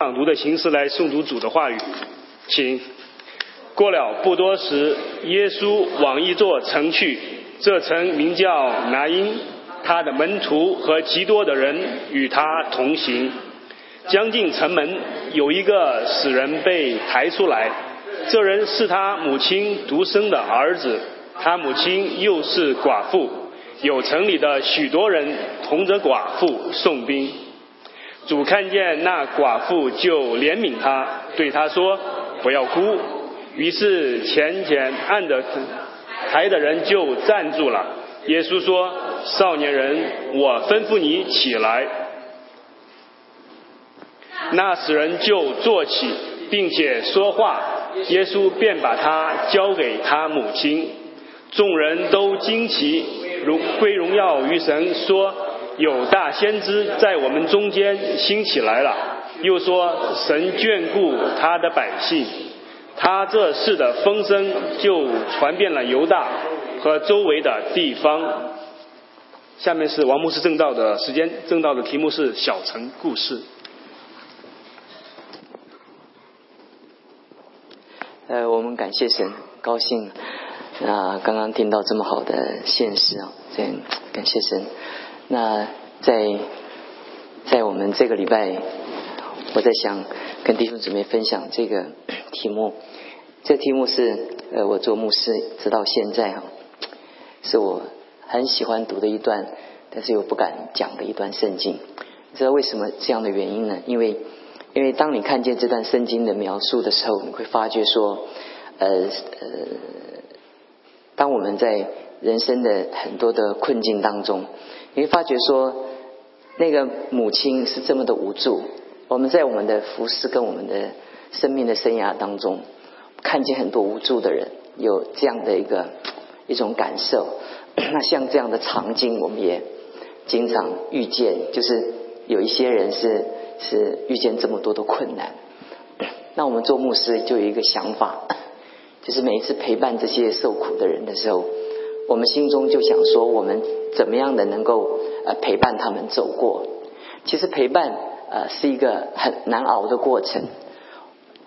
朗读的形式来诵读主的话语，请。过了不多时，耶稣往一座城去，这城名叫拿因，他的门徒和极多的人与他同行。将近城门，有一个死人被抬出来，这人是他母亲独生的儿子，他母亲又是寡妇，有城里的许多人同着寡妇送兵。主看见那寡妇，就怜悯他，对他说：“不要哭。”于是前前按着抬的人就站住了。耶稣说：“少年人，我吩咐你起来。”那死人就坐起，并且说话。耶稣便把他交给他母亲。众人都惊奇，荣归荣耀于神，说：“有大先知在我们中间兴起来了。”又说：“神眷顾他的百姓。”他这事的风声就传遍了犹大和周围的地方。下面是王牧师正道的时间，正道的题目是小城故事。呃，我们感谢神，高兴啊！刚刚听到这么好的现实啊，这感谢神。那在在我们这个礼拜，我在想跟弟兄姊妹分享这个题目。这题目是呃，我做牧师直到现在啊，是我很喜欢读的一段，但是又不敢讲的一段圣经。知道为什么这样的原因呢？因为因为当你看见这段圣经的描述的时候，你会发觉说，呃呃，当我们在人生的很多的困境当中，你会发觉说，那个母亲是这么的无助。我们在我们的服饰跟我们的生命的生涯当中。看见很多无助的人，有这样的一个一种感受。那像这样的场景，我们也经常遇见，就是有一些人是是遇见这么多的困难。那我们做牧师就有一个想法，就是每一次陪伴这些受苦的人的时候，我们心中就想说，我们怎么样的能够呃陪伴他们走过？其实陪伴呃是一个很难熬的过程。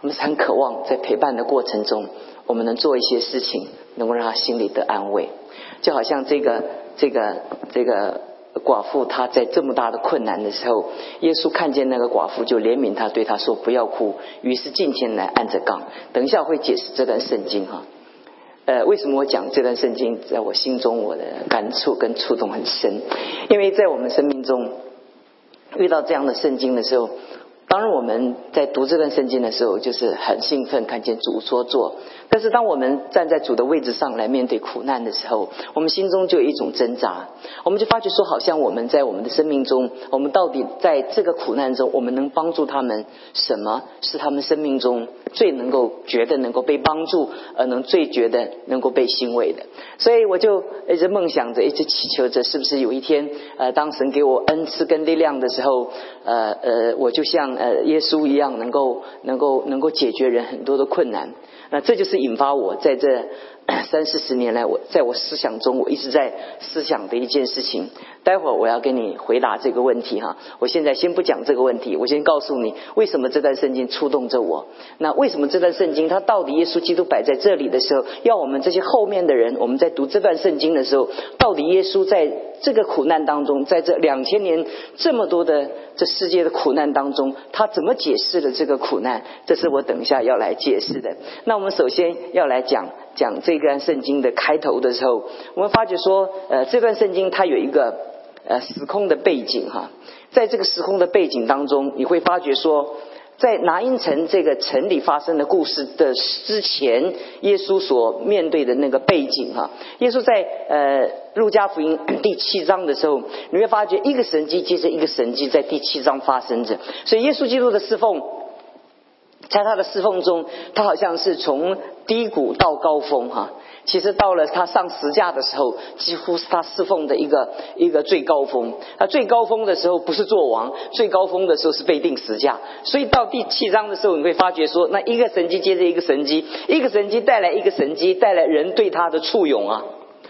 我们是很渴望在陪伴的过程中，我们能做一些事情，能够让他心里得安慰。就好像这个这个这个寡妇，她在这么大的困难的时候，耶稣看见那个寡妇，就怜悯她，对她说：“不要哭。”于是进前来按着杠。等一下我会解释这段圣经哈。呃，为什么我讲这段圣经，在我心中我的感触跟触动很深？因为在我们生命中遇到这样的圣经的时候。当然，我们在读这段圣经的时候，就是很兴奋，看见主说做。但是，当我们站在主的位置上来面对苦难的时候，我们心中就有一种挣扎。我们就发觉说，好像我们在我们的生命中，我们到底在这个苦难中，我们能帮助他们什么？是他们生命中最能够觉得能够被帮助，而能最觉得能够被欣慰的。所以，我就一直梦想着，一直祈求着，是不是有一天，呃，当神给我恩赐跟力量的时候，呃呃，我就像。呃，耶稣一样能够能够能够解决人很多的困难，那这就是引发我在这 三四十年来，我在我思想中我一直在思想的一件事情。待会儿我要跟你回答这个问题哈，我现在先不讲这个问题，我先告诉你为什么这段圣经触动着我。那为什么这段圣经它到底耶稣基督摆在这里的时候，要我们这些后面的人，我们在读这段圣经的时候，到底耶稣在这个苦难当中，在这两千年这么多的这世界的苦难当中，他怎么解释了这个苦难？这是我等一下要来解释的。那我们首先要来讲讲这段圣经的开头的时候，我们发觉说，呃，这段圣经它有一个。呃，时空的背景哈，在这个时空的背景当中，你会发觉说，在拿因城这个城里发生的故事的之前，耶稣所面对的那个背景哈，耶稣在呃路加福音第七章的时候，你会发觉一个神迹接着一个神迹在第七章发生着，所以耶稣基督的侍奉，在他的侍奉中，他好像是从低谷到高峰哈。其实到了他上十架的时候，几乎是他侍奉的一个一个最高峰。他最高峰的时候不是做王，最高峰的时候是被定十架。所以到第七章的时候，你会发觉说，那一个神机接着一个神机，一个神机带来一个神机，带来人对他的簇拥啊。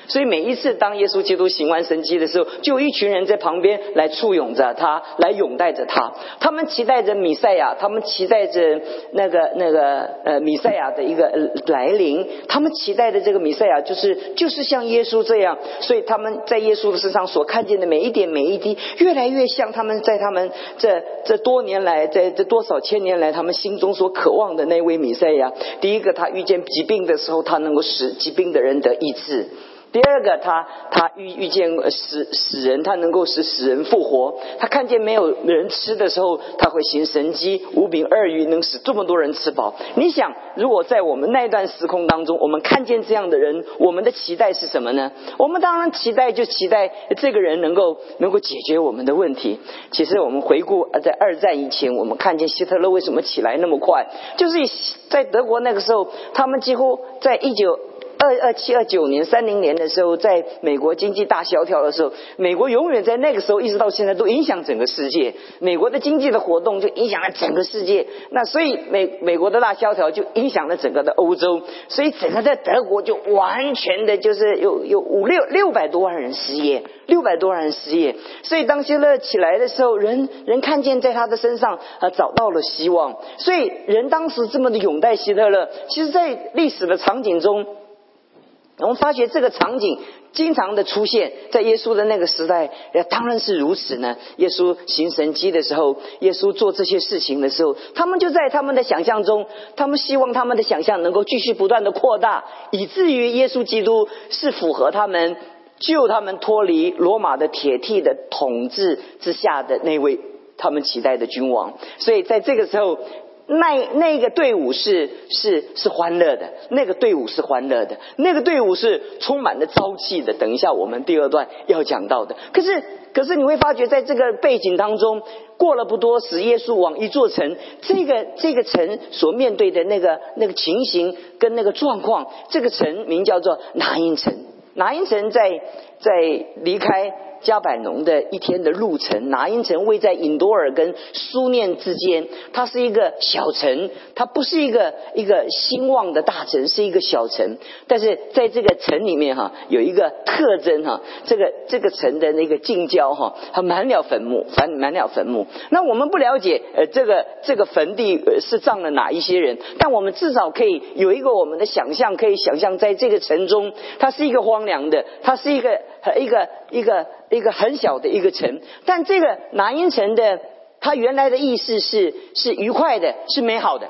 所以每一次当耶稣基督行完神迹的时候，就有一群人在旁边来簇拥着他，来拥戴着他。他们期待着米赛亚，他们期待着那个那个呃米赛亚的一个来临。他们期待的这个米赛亚，就是就是像耶稣这样。所以他们在耶稣的身上所看见的每一点每一滴，越来越像他们在他们这这多年来，在这多少千年来，他们心中所渴望的那位米赛亚。第一个，他遇见疾病的时候，他能够使疾病的人得医治。第二个，他他遇遇见死死人，他能够使死人复活。他看见没有人吃的时候，他会行神机，五饼二鱼能使这么多人吃饱。你想，如果在我们那段时空当中，我们看见这样的人，我们的期待是什么呢？我们当然期待就期待这个人能够能够解决我们的问题。其实我们回顾在二战以前，我们看见希特勒为什么起来那么快，就是在德国那个时候，他们几乎在一九。二二七二九年三零年的时候，在美国经济大萧条的时候，美国永远在那个时候一直到现在都影响整个世界。美国的经济的活动就影响了整个世界。那所以美美国的大萧条就影响了整个的欧洲，所以整个在德国就完全的就是有有五六六百多万人失业，六百多万人失业。所以当希勒起来的时候，人人看见在他的身上啊找到了希望。所以人当时这么的拥戴希特勒，其实，在历史的场景中。我们发觉这个场景经常的出现在耶稣的那个时代，当然是如此呢。耶稣行神迹的时候，耶稣做这些事情的时候，他们就在他们的想象中，他们希望他们的想象能够继续不断的扩大，以至于耶稣基督是符合他们救他们脱离罗马的铁蹄的统治之下的那位他们期待的君王。所以在这个时候。那那个队伍是是是欢乐的，那个队伍是欢乐的，那个队伍是充满了朝气的。等一下我们第二段要讲到的。可是可是你会发觉，在这个背景当中，过了不多时，耶稣往一座城，这个这个城所面对的那个那个情形跟那个状况，这个城名叫做拿因城。拿因城在在离开。加百农的一天的路程，拿因城位在隐多尔跟苏念之间，它是一个小城，它不是一个一个兴旺的大城，是一个小城。但是在这个城里面哈，有一个特征哈，这个这个城的那个近郊哈，它满了坟墓，满满了坟墓。那我们不了解呃这个这个坟地是葬了哪一些人，但我们至少可以有一个我们的想象，可以想象在这个城中，它是一个荒凉的，它是一个一个一个。一个很小的一个城，但这个拿因城的，它原来的意思是是愉快的，是美好的。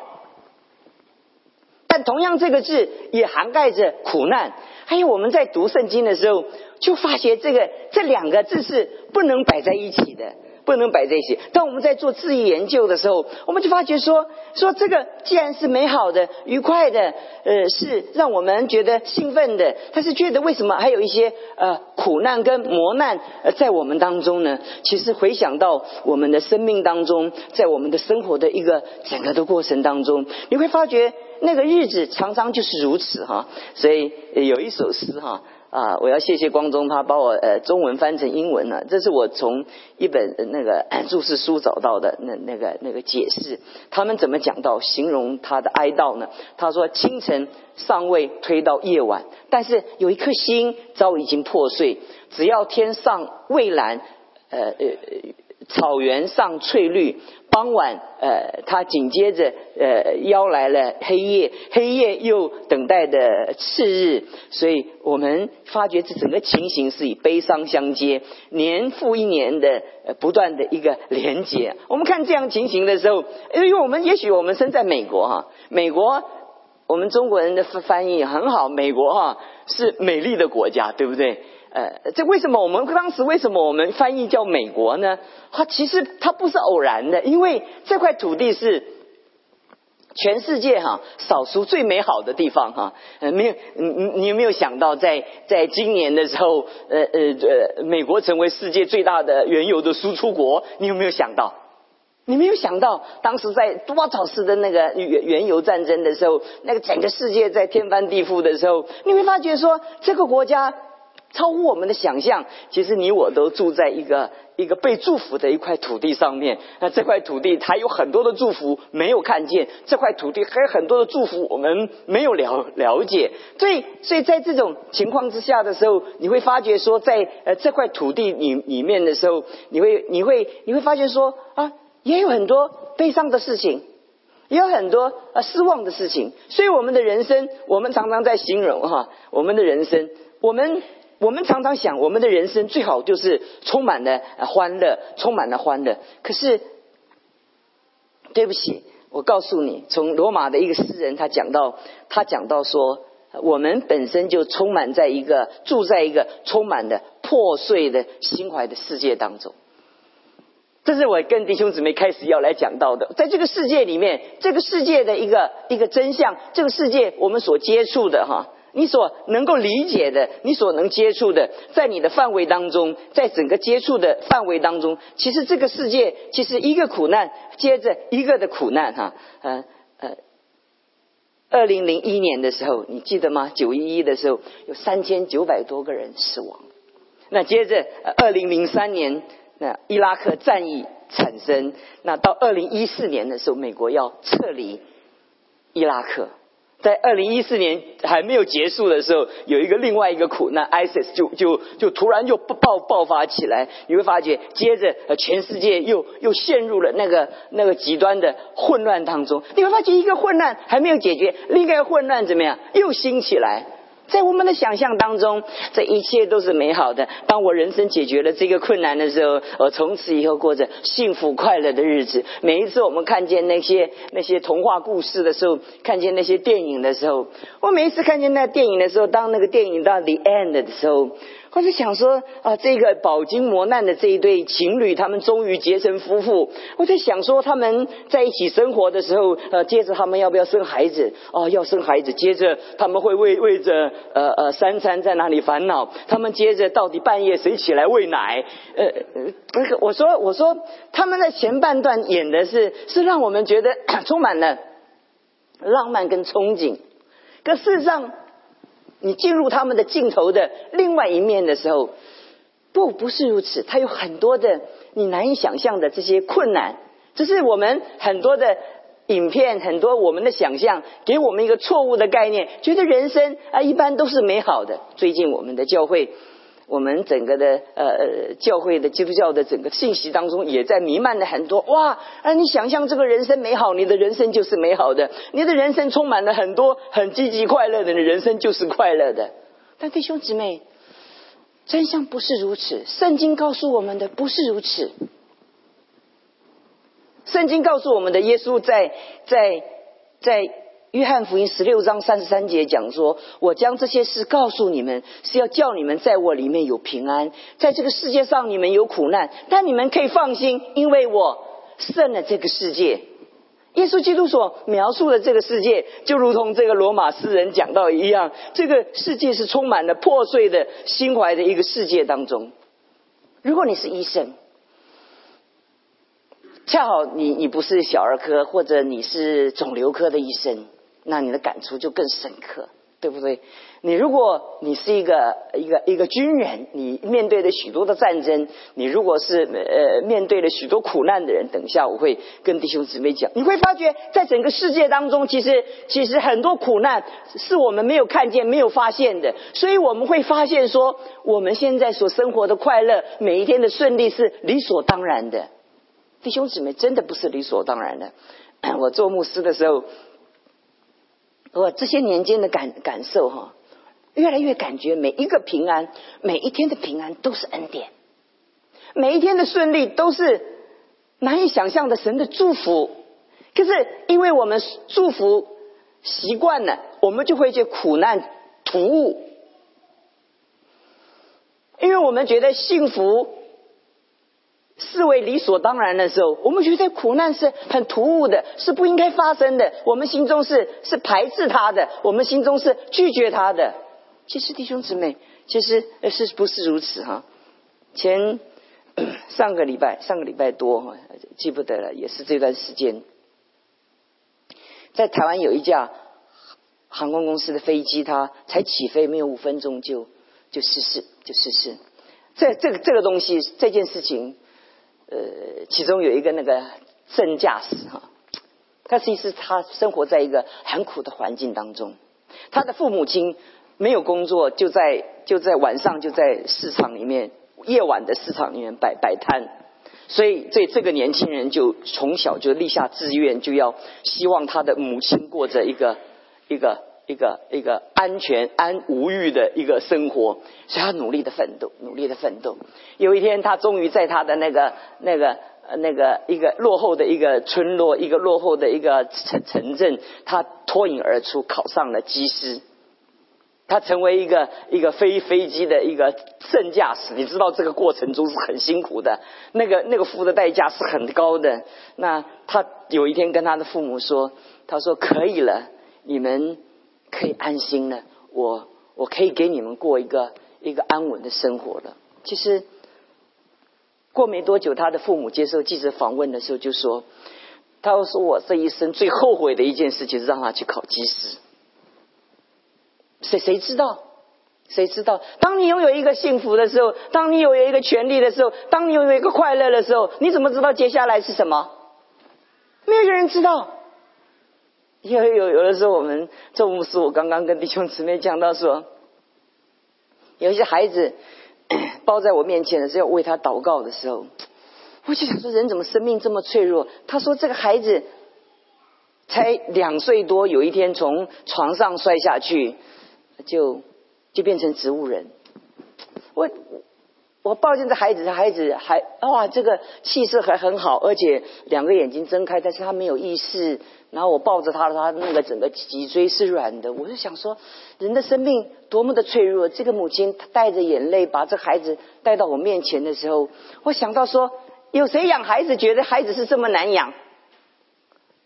但同样这个字也涵盖着苦难。还有我们在读圣经的时候，就发现这个这两个字是不能摆在一起的。不能摆这些。当我们在做字义研究的时候，我们就发觉说，说这个既然是美好的、愉快的，呃，是让我们觉得兴奋的，但是觉得为什么还有一些呃苦难跟磨难呃在我们当中呢？其实回想到我们的生命当中，在我们的生活的一个整个的过程当中，你会发觉那个日子常常就是如此哈。所以有一首诗哈。啊，我要谢谢光中，他把我呃中文翻成英文了。这是我从一本那个 注释书找到的那那个那个解释。他们怎么讲到形容他的哀悼呢？他说清晨尚未推到夜晚，但是有一颗心早已经破碎。只要天上蔚蓝，呃呃，草原上翠绿。傍晚，呃，他紧接着，呃，邀来了黑夜，黑夜又等待的次日，所以我们发觉这整个情形是以悲伤相接，年复一年的呃不断的一个连接。我们看这样情形的时候，因为我们也许我们生在美国哈，美国我们中国人的翻译很好，美国哈是美丽的国家，对不对？呃，这为什么我们当时为什么我们翻译叫美国呢？它其实它不是偶然的，因为这块土地是全世界哈少数最美好的地方哈。呃，没有，你你你有没有想到，在在今年的时候，呃呃呃，美国成为世界最大的原油的输出国？你有没有想到？你没有想到，当时在多少次的那个原原油战争的时候，那个整个世界在天翻地覆的时候，你会发觉说这个国家。超乎我们的想象。其实你我都住在一个一个被祝福的一块土地上面。那这块土地它有很多的祝福没有看见，这块土地还有很多的祝福我们没有了了解。所以，所以在这种情况之下的时候，你会发觉说，在呃这块土地里里面的时候，你会你会你会发现说啊，也有很多悲伤的事情。也有很多呃失望的事情，所以我们的人生，我们常常在形容哈，我们的人生，我们我们常常想，我们的人生最好就是充满了欢乐，充满了欢乐。可是，对不起，我告诉你，从罗马的一个诗人，他讲到，他讲到说，我们本身就充满在一个住在一个充满的破碎的心怀的世界当中。这是我跟弟兄姊妹开始要来讲到的，在这个世界里面，这个世界的一个一个真相，这个世界我们所接触的哈，你所能够理解的，你所能接触的，在你的范围当中，在整个接触的范围当中，其实这个世界其实一个苦难接着一个的苦难哈，呃呃，二零零一年的时候，你记得吗？九一一的时候有三千九百多个人死亡，那接着二零零三年。那伊拉克战役产生，那到二零一四年的时候，美国要撤离伊拉克，在二零一四年还没有结束的时候，有一个另外一个苦难，ISIS 就就就突然又爆爆发起来，你会发觉，接着全世界又又陷入了那个那个极端的混乱当中，你会发现一个混乱还没有解决，另一个混乱怎么样又兴起来。在我们的想象当中，这一切都是美好的。当我人生解决了这个困难的时候，我从此以后过着幸福快乐的日子。每一次我们看见那些 那些童话故事的时候，看见那些电影的时候，我每一次看见那电影的时候，当那个电影到 the end 的时候。我是想说啊，这个饱经磨难的这一对情侣，他们终于结成夫妇。我在想说，他们在一起生活的时候，呃，接着他们要不要生孩子？哦，要生孩子。接着他们会为为着呃呃三餐在哪里烦恼？他们接着到底半夜谁起来喂奶？呃，那个我说我说他们在前半段演的是是让我们觉得 充满了浪漫跟憧憬，可事实上。你进入他们的镜头的另外一面的时候，不不是如此，他有很多的你难以想象的这些困难，这是我们很多的影片，很多我们的想象，给我们一个错误的概念，觉得人生啊一般都是美好的。最近我们的教会。我们整个的呃教会的基督教的整个信息当中，也在弥漫了很多哇！啊，你想象这个人生美好，你的人生就是美好的；你的人生充满了很多很积极快乐的，你人生就是快乐的。但弟兄姊妹，真相不是如此。圣经告诉我们的不是如此。圣经告诉我们的，耶稣在在在。约翰福音十六章三十三节讲说：“我将这些事告诉你们，是要叫你们在我里面有平安。在这个世界上你们有苦难，但你们可以放心，因为我胜了这个世界。”耶稣基督所描述的这个世界，就如同这个罗马诗人讲到一样，这个世界是充满了破碎的心怀的一个世界当中。如果你是医生，恰好你你不是小儿科，或者你是肿瘤科的医生。那你的感触就更深刻，对不对？你如果你是一个一个一个军人，你面对着许多的战争，你如果是呃面对了许多苦难的人，等一下我会跟弟兄姊妹讲，你会发觉在整个世界当中，其实其实很多苦难是我们没有看见、没有发现的，所以我们会发现说，我们现在所生活的快乐，每一天的顺利是理所当然的。弟兄姊妹，真的不是理所当然的。我做牧师的时候。我这些年间的感感受哈，越来越感觉每一个平安，每一天的平安都是恩典，每一天的顺利都是难以想象的神的祝福。可是因为我们祝福习惯了，我们就会觉得苦难突兀，因为我们觉得幸福。视为理所当然的时候，我们觉得苦难是很突兀的，是不应该发生的。我们心中是是排斥他的，我们心中是拒绝他的。其实弟兄姊妹，其实呃是不是如此哈？前 上个礼拜，上个礼拜多哈记不得了，也是这段时间，在台湾有一架航空公司的飞机，它才起飞没有五分钟就。就失事，就失事。这这个这个东西，这件事情，呃，其中有一个那个正驾驶哈，他其实他生活在一个很苦的环境当中，他的父母亲没有工作，就在就在晚上就在市场里面，夜晚的市场里面摆摆摊，所以这这个年轻人就从小就立下志愿，就要希望他的母亲过着一个一个。一个一个安全安无欲的一个生活，所以他努力的奋斗，努力的奋斗。有一天，他终于在他的那个那个那个一个落后的一个村落，一个落后的一个城城镇，他脱颖而出，考上了机师。他成为一个一个飞飞机的一个正驾驶。你知道这个过程中是很辛苦的，那个那个付的代价是很高的。那他有一天跟他的父母说：“他说可以了，你们。”可以安心了，我我可以给你们过一个一个安稳的生活了。其实过没多久，他的父母接受记者访问的时候就说：“他说我这一生最后悔的一件事就是让他去考技师。”谁谁知道？谁知道？当你拥有一个幸福的时候，当你拥有一个权利的时候，当你拥有一个快乐的时候，你怎么知道接下来是什么？没有一个人知道。因为有有的时候，我们做牧师，我刚刚跟弟兄姊妹讲到说，有一些孩子 抱在我面前的时候，为他祷告的时候，我就想说，人怎么生命这么脆弱？他说，这个孩子才两岁多，有一天从床上摔下去，就就变成植物人。我。我抱着这孩子，这孩子还哇，这个气色还很好，而且两个眼睛睁开，但是他没有意识。然后我抱着他，他那个整个脊椎是软的。我就想说，人的生命多么的脆弱。这个母亲她带着眼泪把这孩子带到我面前的时候，我想到说，有谁养孩子觉得孩子是这么难养？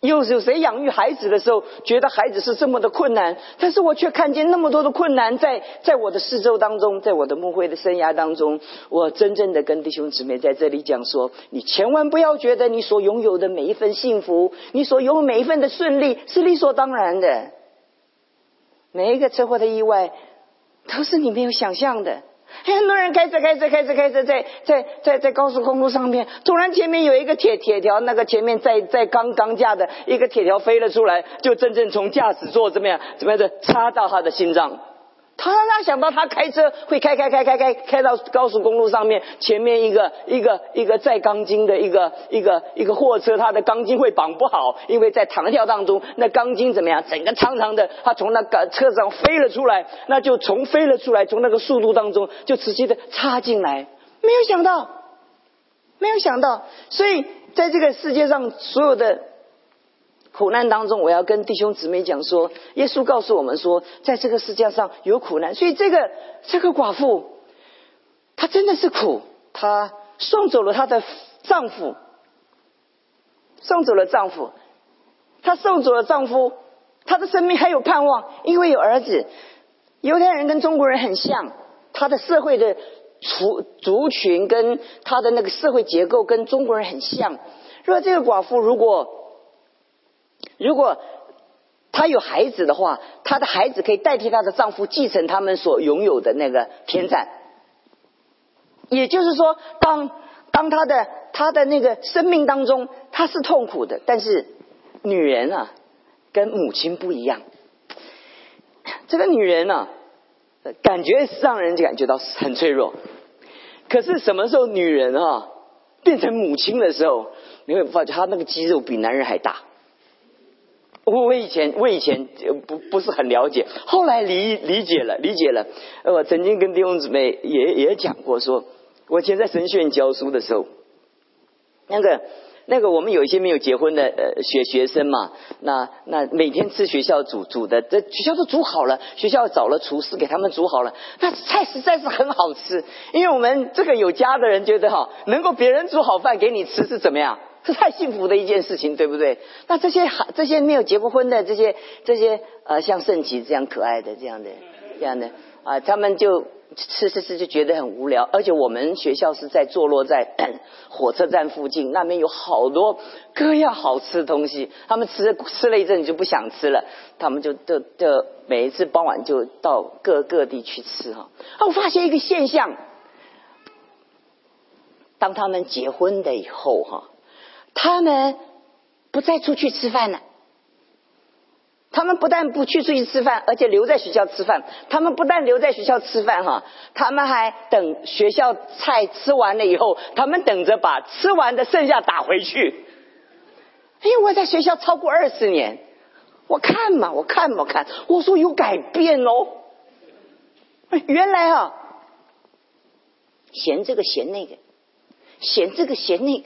又有谁养育孩子的时候觉得孩子是这么的困难？但是我却看见那么多的困难在在我的四周当中，在我的牧会的生涯当中，我真正的跟弟兄姊妹在这里讲说：你千万不要觉得你所拥有的每一份幸福，你所拥有每一份的顺利是理所当然的。每一个车祸的意外都是你没有想象的。很多人开车开车开车开车在在在在高速公路上面，突然前面有一个铁铁条，那个前面在在钢钢架的一个铁条飞了出来，就真正从驾驶座怎么样怎么样的插到他的心脏。他他想到他开车会开开开开开开到高速公路上面，前面一个一个一个载钢筋的一个一个一个货车，它的钢筋会绑不好，因为在弹跳当中，那钢筋怎么样？整个长长的，它从那个车上飞了出来，那就从飞了出来，从那个速度当中就直接的插进来，没有想到，没有想到，所以在这个世界上所有的。苦难当中，我要跟弟兄姊妹讲说，耶稣告诉我们说，在这个世界上有苦难，所以这个这个寡妇，她真的是苦，她送走了她的丈夫，送走了丈夫，她送走了丈夫，她的生命还有盼望，因为有儿子。犹太人跟中国人很像，他的社会的族族群跟他的那个社会结构跟中国人很像。如果这个寡妇如果如果她有孩子的话，她的孩子可以代替她的丈夫继承他们所拥有的那个田产。也就是说，当当她的她的那个生命当中，她是痛苦的。但是女人啊，跟母亲不一样。这个女人啊，感觉让人感觉到很脆弱。可是什么时候女人啊变成母亲的时候，你会发觉她那个肌肉比男人还大。我我以前我以前不不是很了解，后来理理解了理解了。我曾经跟弟兄姊妹也也讲过，说我以前在神学院教书的时候，那个 那个我们有一些没有结婚的呃学学生嘛，那那每天吃学校煮煮的，这学校都煮好了，学校找了厨师给他们煮好了，那菜实在是很好吃。因为我们这个有家的人觉得哈，能够别人煮好饭给你吃是怎么样？是太幸福的一件事情，对不对？那这些还这些没有结过婚的这些这些呃，像圣琪这样可爱的这样的这样的啊，他们就吃吃吃就觉得很无聊，而且我们学校是在坐落在 火车站附近，那边有好多各样好吃的东西。他们吃吃了一阵就不想吃了，他们就就就每一次傍晚就到各各地去吃哈。啊，我发现一个现象，当他们结婚的以后哈，他们不再出去吃饭了。他们不但不去出去吃饭，而且留在学校吃饭。他们不但留在学校吃饭哈，他们还等学校菜吃完了以后，他们等着把吃完的剩下打回去。因为我在学校超过二十年，我看嘛，我看嘛看，我说有改变哦。原来啊，嫌这个嫌那个，嫌这个嫌那个。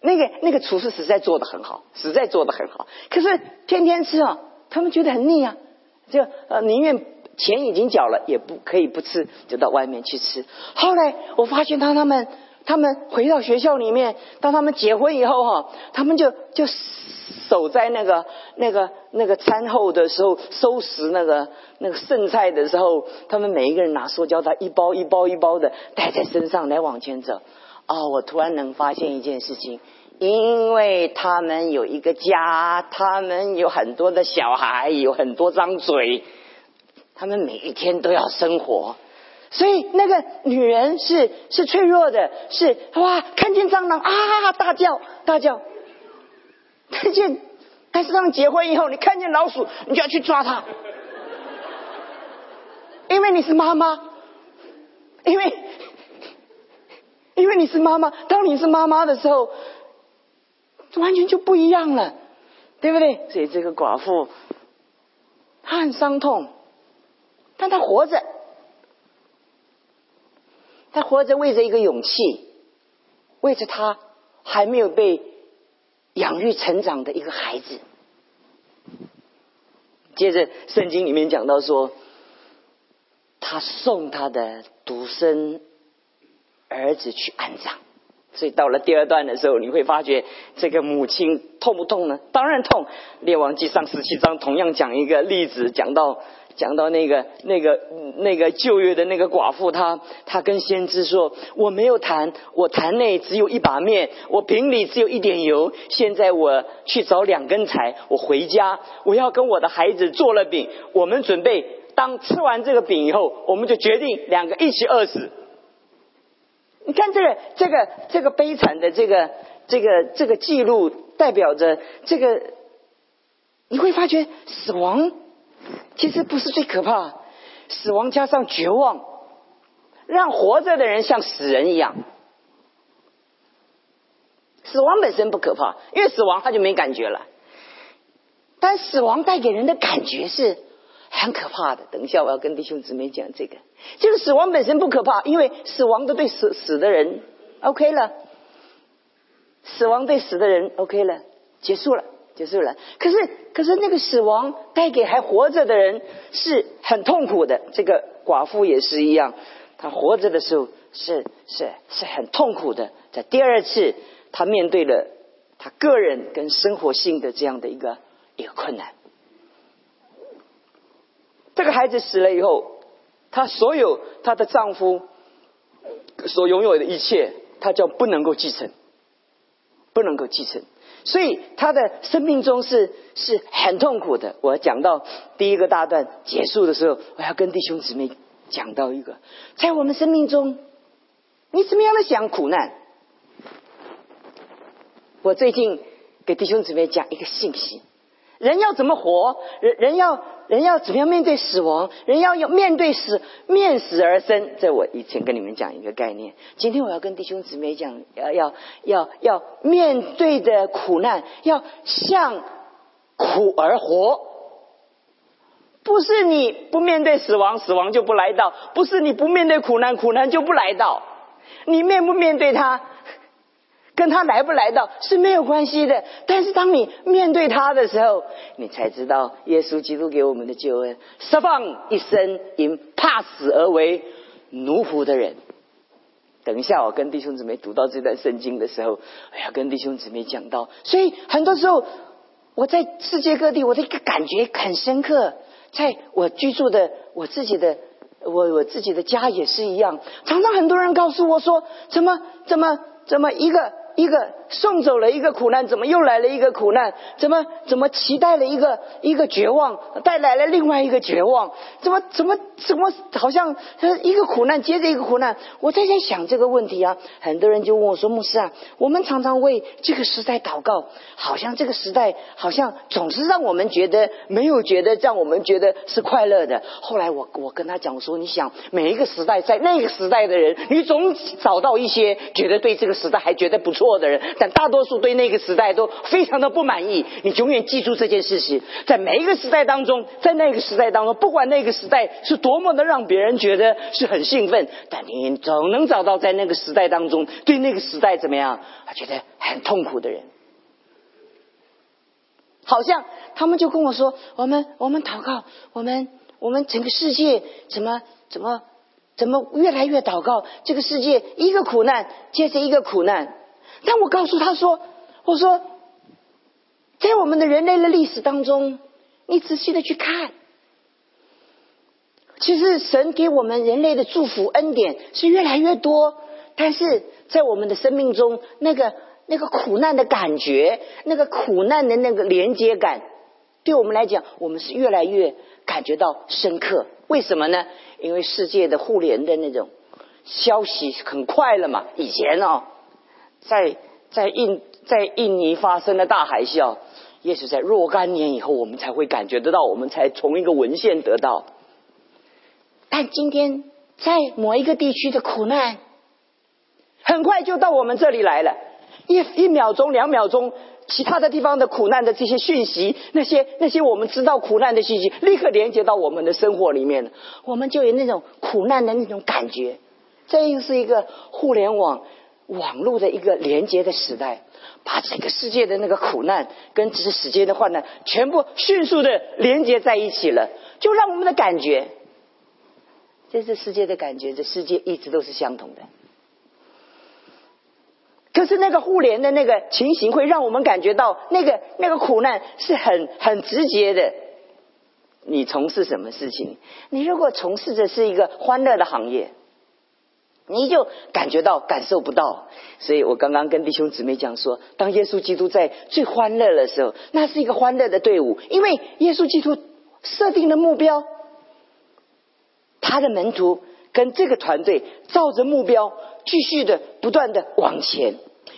那个那个厨师实在做的很好，实在做的很好。可是天天吃啊，他们觉得很腻啊，就呃宁愿钱已经缴了，也不可以不吃，就到外面去吃。后来我发现，当他们他们回到学校里面，当他们结婚以后哈，他们就就守在那个那个那个餐后的时候收拾那个那个剩菜的时候，他们每一个人拿塑胶袋一包一包一包的带在身上来往前走。哦，我突然能发现一件事情，因为他们有一个家，他们有很多的小孩，有很多张嘴，他们每一天都要生活，所以那个女人是是脆弱的，是哇，看见蟑螂啊大叫大叫，看见，但是他们结婚以后，你看见老鼠，你就要去抓它，因为你是妈妈，因为。因为你是妈妈，当你是妈妈的时候，完全就不一样了，对不对？所以这个寡妇，她很伤痛，但她活着，她活着为着一个勇气，为着她还没有被养育成长的一个孩子。接着圣经里面讲到说，他送他的独生。儿子去安葬，所以到了第二段的时候，你会发觉这个母亲痛不痛呢？当然痛。列王记上十七章同样讲一个例子，讲到讲到那个那个那个旧约的那个寡妇，她她跟先知说：“我没有坛，我坛内只有一把面，我瓶里只有一点油。现在我去找两根柴，我回家，我要跟我的孩子做了饼。我们准备当吃完这个饼以后，我们就决定两个一起饿死。”你看这个这个这个悲惨的这个这个这个记录，代表着这个，你会发觉死亡其实不是最可怕，死亡加上绝望，让活着的人像死人一样。死亡本身不可怕，因为死亡他就没感觉了，但死亡带给人的感觉是。很可怕的，等一下我要跟弟兄姊妹讲这个。这个死亡本身不可怕，因为死亡都对死死的人 OK 了，死亡对死的人 OK 了，结束了，结束了。可是，可是那个死亡带给还活着的人是很痛苦的。这个寡妇也是一样，她活着的时候是是是很痛苦的。在第二次，她面对了她个人跟生活性的这样的一个一个困难。这个孩子死了以后，她所有她的丈夫所拥有的一切，她就不能够继承，不能够继承。所以她的生命中是是很痛苦的。我讲到第一个大段结束的时候，我要跟弟兄姊妹讲到一个，在我们生命中，你怎么样的想苦难？我最近给弟兄姊妹讲一个信息：人要怎么活？人人要。人要怎么样面对死亡？人要要面对死，面死而生。这我以前跟你们讲一个概念。今天我要跟弟兄姊妹讲，要要要要面对的苦难，要向苦而活。不是你不面对死亡，死亡就不来到；不是你不面对苦难，苦难就不来到。你面不面对它？跟他来不来到是没有关系的，但是当你面对他的时候，你才知道耶稣基督给我们的救恩，释放一生因怕死而为奴仆的人。等一下，我跟弟兄姊妹读到这段圣经的时候，我要跟弟兄姊妹讲到，所以很多时候我在世界各地，我的一个感觉很深刻，在我居住的我自己的我我自己的家也是一样，常常很多人告诉我说，怎么怎么怎么一个。一个送走了一个苦难，怎么又来了一个苦难？怎么怎么期待了一个一个绝望，带来了另外一个绝望？怎么怎么怎么好像一个苦难接着一个苦难？我在在想这个问题啊。很多人就问我说：“牧师啊，我们常常为这个时代祷告，好像这个时代好像总是让我们觉得没有觉得让我们觉得是快乐的。”后来我我跟他讲说：“你想每一个时代在那个时代的人，你总找到一些觉得对这个时代还觉得不错。”过的人，但大多数对那个时代都非常的不满意。你永远记住这件事情，在每一个时代当中，在那个时代当中，不管那个时代是多么的让别人觉得是很兴奋，但你总能找到在那个时代当中对那个时代怎么样，觉得很痛苦的人。好像他们就跟我说：“我们我们祷告，我们我们整个世界怎么怎么怎么越来越祷告？这个世界一个苦难接着一个苦难。”但我告诉他说：“我说，在我们的人类的历史当中，你仔细的去看，其实神给我们人类的祝福恩典是越来越多，但是在我们的生命中，那个那个苦难的感觉，那个苦难的那个连接感，对我们来讲，我们是越来越感觉到深刻。为什么呢？因为世界的互联的那种消息很快了嘛。以前哦。”在在印在印尼发生的大海啸，也许在若干年以后，我们才会感觉得到，我们才从一个文献得到。但今天在某一个地区的苦难，很快就到我们这里来了，一一秒钟、两秒钟，其他的地方的苦难的这些讯息，那些那些我们知道苦难的信息，立刻连接到我们的生活里面了，我们就有那种苦难的那种感觉。这又是一个互联网。网络的一个连接的时代，把整个世界的那个苦难跟这些时间的患难，全部迅速的连接在一起了，就让我们的感觉，这是世界的感觉，这世界一直都是相同的。可是那个互联的那个情形，会让我们感觉到那个那个苦难是很很直接的。你从事什么事情？你如果从事的是一个欢乐的行业。你就感觉到感受不到，所以我刚刚跟弟兄姊妹讲说，当耶稣基督在最欢乐的时候，那是一个欢乐的队伍，因为耶稣基督设定的目标，他的门徒跟这个团队照着目标继续的不断的往前。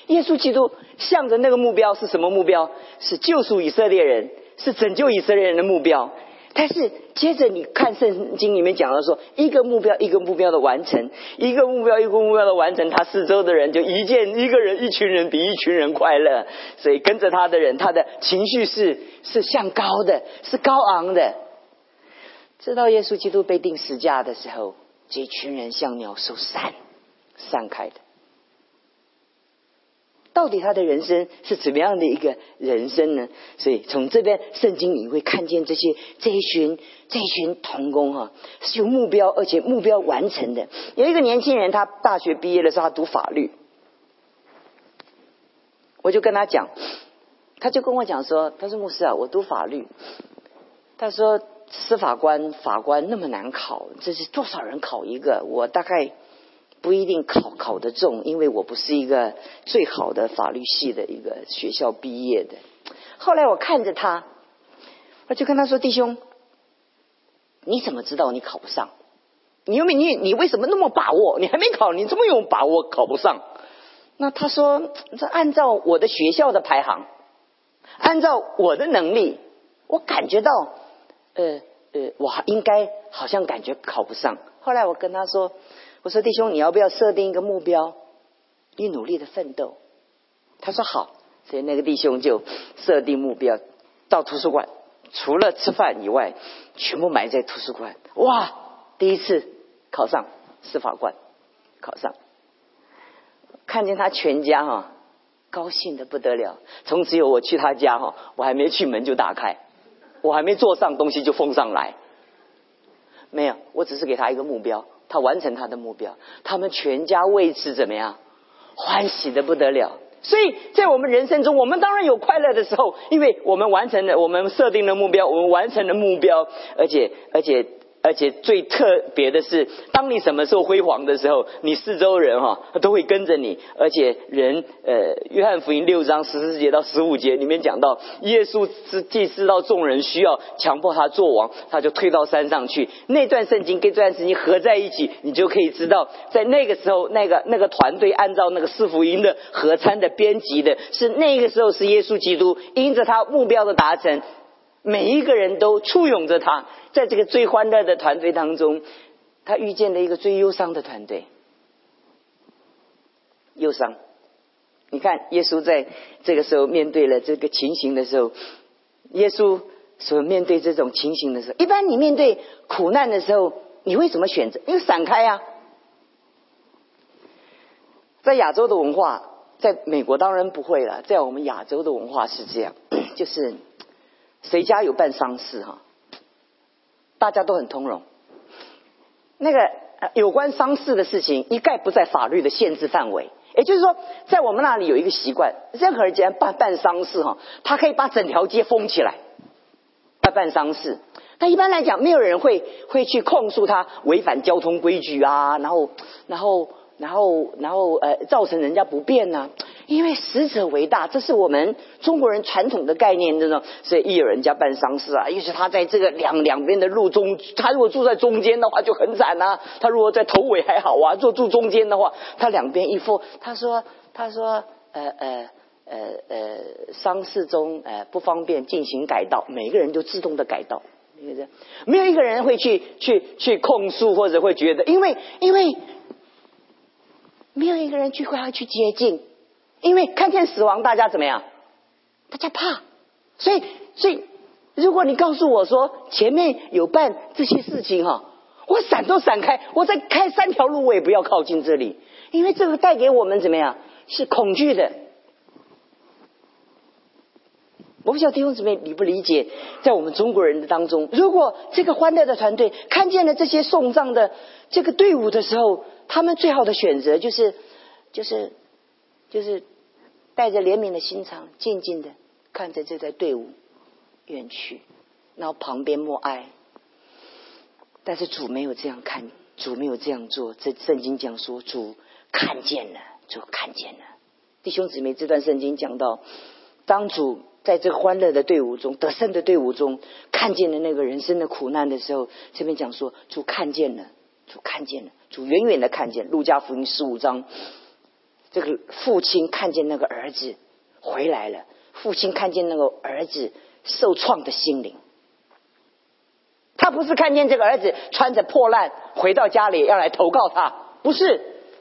耶稣基督向着那个目标是什么目标？是救赎以色列人，是拯救以色列人的目标。但是接着你看圣经里面讲到说，一个目标一个目标的完成，一个目标一个目标的完成，他四周的人就一见一个人一群人比一群人快乐，所以跟着他的人，他的情绪是是向高的，是高昂的。知道耶稣基督被钉十架的时候，这群人像鸟兽散散开的。到底他的人生是怎么样的一个人生呢？所以从这边圣经你会看见这些这一群这一群童工哈是有目标而且目标完成的。有一个年轻人，他大学毕业的时候他读法律，我就跟他讲，他就跟我讲说，他说牧师啊，我读法律，他说司法官法官那么难考，这是多少人考一个？我大概。不一定考考得中，因为我不是一个最好的法律系的一个学校毕业的。后来我看着他，我就跟他说：“弟兄，你怎么知道你考不上？你有没你你为什么那么把握？你还没考，你这么有把握考不上？”那他说：“这按照我的学校的排行，按照我的能力，我感觉到，呃呃，我应该好像感觉考不上。”后来我跟他说。我说弟兄，你要不要设定一个目标，你努力的奋斗？他说好，所以那个弟兄就设定目标，到图书馆，除了吃饭以外，全部埋在图书馆。哇，第一次考上司法官，考上，看见他全家哈，高兴的不得了。从此有我去他家哈，我还没去门就打开，我还没坐上东西就封上来，没有，我只是给他一个目标。他完成他的目标，他们全家为此怎么样？欢喜的不得了。所以在我们人生中，我们当然有快乐的时候，因为我们完成了我们设定的目标，我们完成了目标，而且而且而且最特别的是，当你什么时候辉煌的时候，你四周人哈都会跟着你。而且人呃，约翰福音六章十四节到十五节里面讲到，耶稣是既知道众人需要强迫他做王，他就退到山上去。那段圣经跟这段圣经合在一起，你就可以知道，在那个时候，那个那个团队按照那个四福音的合参的编辑的，是那个时候是耶稣基督，因着他目标的达成。每一个人都簇拥着他，在这个最欢乐的团队当中，他遇见了一个最忧伤的团队。忧伤，你看耶稣在这个时候面对了这个情形的时候，耶稣所面对这种情形的时候，一般你面对苦难的时候，你会怎么选择？因为闪开呀。在亚洲的文化，在美国当然不会了，在我们亚洲的文化是这样，就是。谁家有办丧事哈？大家都很通融。那个有关丧事的事情，一概不在法律的限制范围。也就是说，在我们那里有一个习惯，任何人既然办办丧事哈，他可以把整条街封起来，办办丧事。但一般来讲，没有人会会去控诉他违反交通规矩啊，然后然后。然后，然后，呃，造成人家不便呢？因为死者为大，这是我们中国人传统的概念，这种。所以一有人家办丧事啊，尤其他在这个两两边的路中，他如果住在中间的话就很惨呐。他如果在头尾还好啊，坐住中间的话，他两边一副。他说，他说，呃呃呃呃，丧事中呃不方便进行改道，每个人就自动的改道，没有一个人会去去去控诉或者会觉得，因为因为。没有一个人去会要去接近，因为看见死亡，大家怎么样？大家怕，所以，所以，如果你告诉我说前面有办这些事情哈，我闪都闪开，我再开三条路，我也不要靠近这里，因为这个带给我们怎么样？是恐惧的。我不晓得弟兄姊妹理不理解，在我们中国人的当中，如果这个欢乐的团队看见了这些送葬的这个队伍的时候，他们最好的选择就是，就是，就是带着怜悯的心肠，静静的看着这支队伍远去，然后旁边默哀。但是主没有这样看，主没有这样做。这圣经讲说，主看见了，主看见了。弟兄姊妹，这段圣经讲到，当主在这欢乐的队伍中、得胜的队伍中，看见了那个人生的苦难的时候，这边讲说，主看见了。主看见了，主远远的看见。路加福音十五章，这个父亲看见那个儿子回来了，父亲看见那个儿子受创的心灵。他不是看见这个儿子穿着破烂回到家里要来投靠他，不是，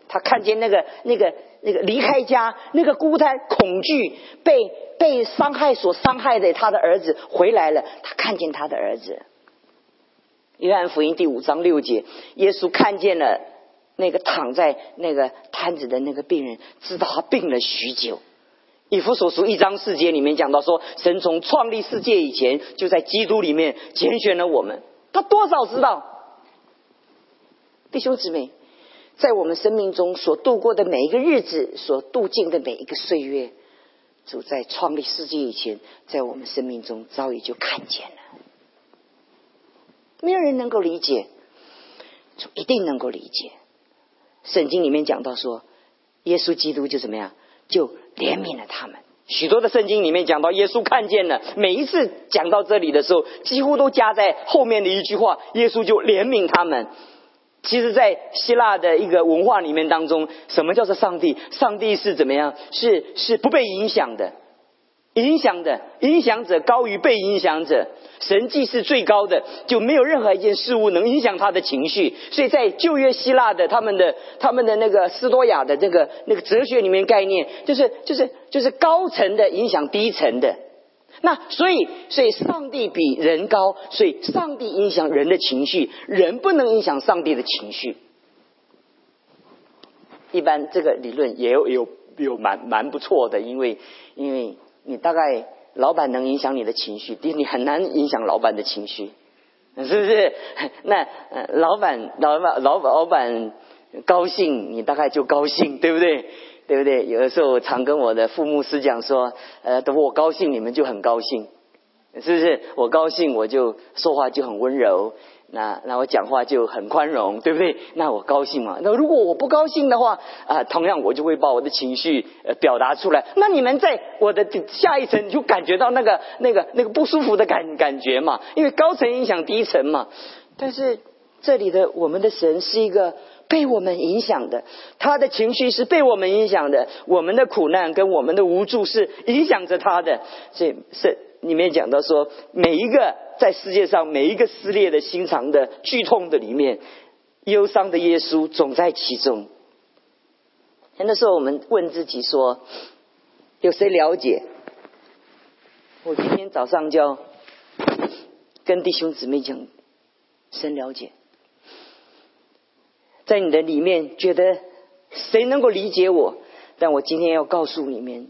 他看见那个那个那个离开家那个孤单恐惧被被伤害所伤害的他的儿子回来了，他看见他的儿子。约翰福音第五章六节，耶稣看见了那个躺在那个摊子的那个病人，知道他病了许久。以弗所书一章四节里面讲到说，神从创立世界以前，就在基督里面拣选了我们。他多少知道？弟兄姊妹，在我们生命中所度过的每一个日子，所度尽的每一个岁月，主在创立世界以前，在我们生命中早已就看见了。没有人能够理解，就一定能够理解。圣经里面讲到说，耶稣基督就怎么样，就怜悯了他们。许多的圣经里面讲到，耶稣看见了。每一次讲到这里的时候，几乎都加在后面的一句话：耶稣就怜悯他们。其实，在希腊的一个文化里面当中，什么叫做上帝？上帝是怎么样？是是不被影响的。影响的影响者高于被影响者，神既是最高的，就没有任何一件事物能影响他的情绪。所以在旧约希腊的他们的他们的那个斯多亚的这个那个哲学里面概念，就是就是就是高层的影响低层的。那所以所以上帝比人高，所以上帝影响人的情绪，人不能影响上帝的情绪。一般这个理论也有有有蛮蛮不错的，因为因为。你大概老板能影响你的情绪，第你很难影响老板的情绪，是不是？那老板老板老板老板高兴，你大概就高兴，对不对？对不对？有的时候我常跟我的父母师讲说，呃，等我高兴，你们就很高兴，是不是？我高兴，我就说话就很温柔。那那我讲话就很宽容，对不对？那我高兴嘛？那如果我不高兴的话啊，同样我就会把我的情绪呃表达出来。那你们在我的下一层就感觉到那个那个那个不舒服的感感觉嘛？因为高层影响低层嘛。但是这里的我们的神是一个被我们影响的，他的情绪是被我们影响的，我们的苦难跟我们的无助是影响着他的。所以是里面讲到说每一个。在世界上每一个撕裂的心肠的剧痛的里面，忧伤的耶稣总在其中。那时候我们问自己说：有谁了解？我今天早上就跟弟兄姊妹讲，神了解。在你的里面觉得谁能够理解我？但我今天要告诉你们，